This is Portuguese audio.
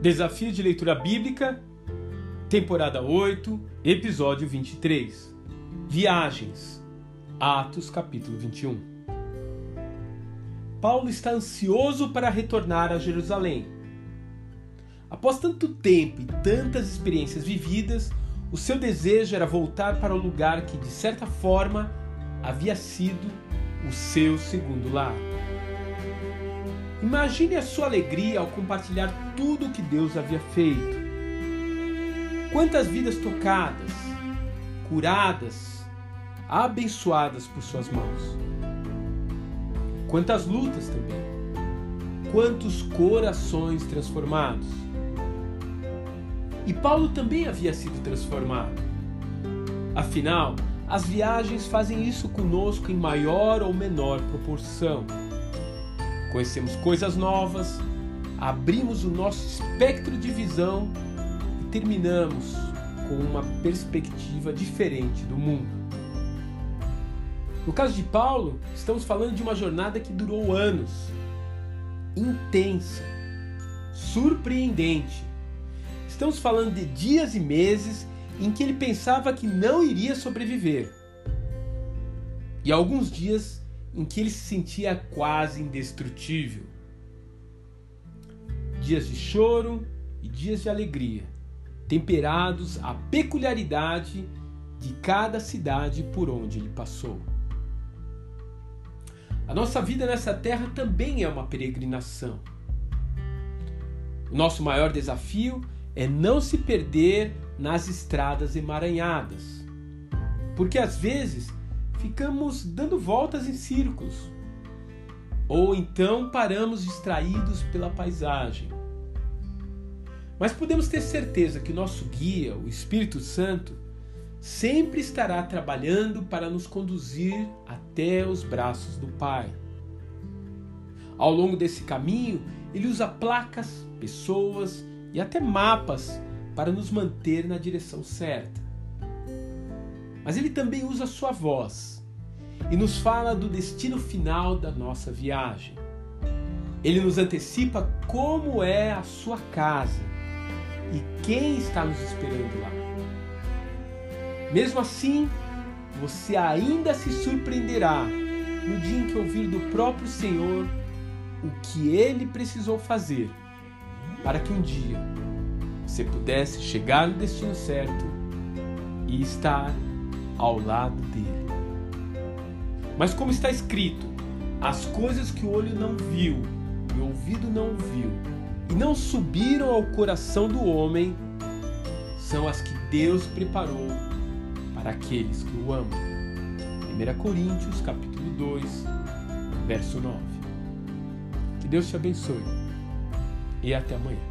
Desafio de leitura bíblica, temporada 8, episódio 23. Viagens. Atos, capítulo 21. Paulo está ansioso para retornar a Jerusalém. Após tanto tempo e tantas experiências vividas, o seu desejo era voltar para o lugar que, de certa forma, havia sido o seu segundo lar. Imagine a sua alegria ao compartilhar tudo o que Deus havia feito. Quantas vidas tocadas, curadas, abençoadas por suas mãos. Quantas lutas também. Quantos corações transformados. E Paulo também havia sido transformado. Afinal, as viagens fazem isso conosco em maior ou menor proporção conhecemos coisas novas, abrimos o nosso espectro de visão e terminamos com uma perspectiva diferente do mundo. No caso de Paulo, estamos falando de uma jornada que durou anos, intensa, surpreendente. Estamos falando de dias e meses em que ele pensava que não iria sobreviver. E alguns dias em que ele se sentia quase indestrutível. Dias de choro e dias de alegria, temperados à peculiaridade de cada cidade por onde ele passou. A nossa vida nessa terra também é uma peregrinação. O nosso maior desafio é não se perder nas estradas emaranhadas. Porque às vezes ficamos dando voltas em círculos. Ou então paramos distraídos pela paisagem. Mas podemos ter certeza que nosso guia, o Espírito Santo, sempre estará trabalhando para nos conduzir até os braços do Pai. Ao longo desse caminho, ele usa placas, pessoas e até mapas para nos manter na direção certa mas ele também usa sua voz e nos fala do destino final da nossa viagem. Ele nos antecipa como é a sua casa e quem está nos esperando lá. Mesmo assim, você ainda se surpreenderá no dia em que ouvir do próprio Senhor o que ele precisou fazer para que um dia você pudesse chegar no destino certo e estar ao lado dele. Mas como está escrito, as coisas que o olho não viu e o ouvido não ouviu e não subiram ao coração do homem são as que Deus preparou para aqueles que o amam. 1 Coríntios capítulo 2, verso 9. Que Deus te abençoe e até amanhã.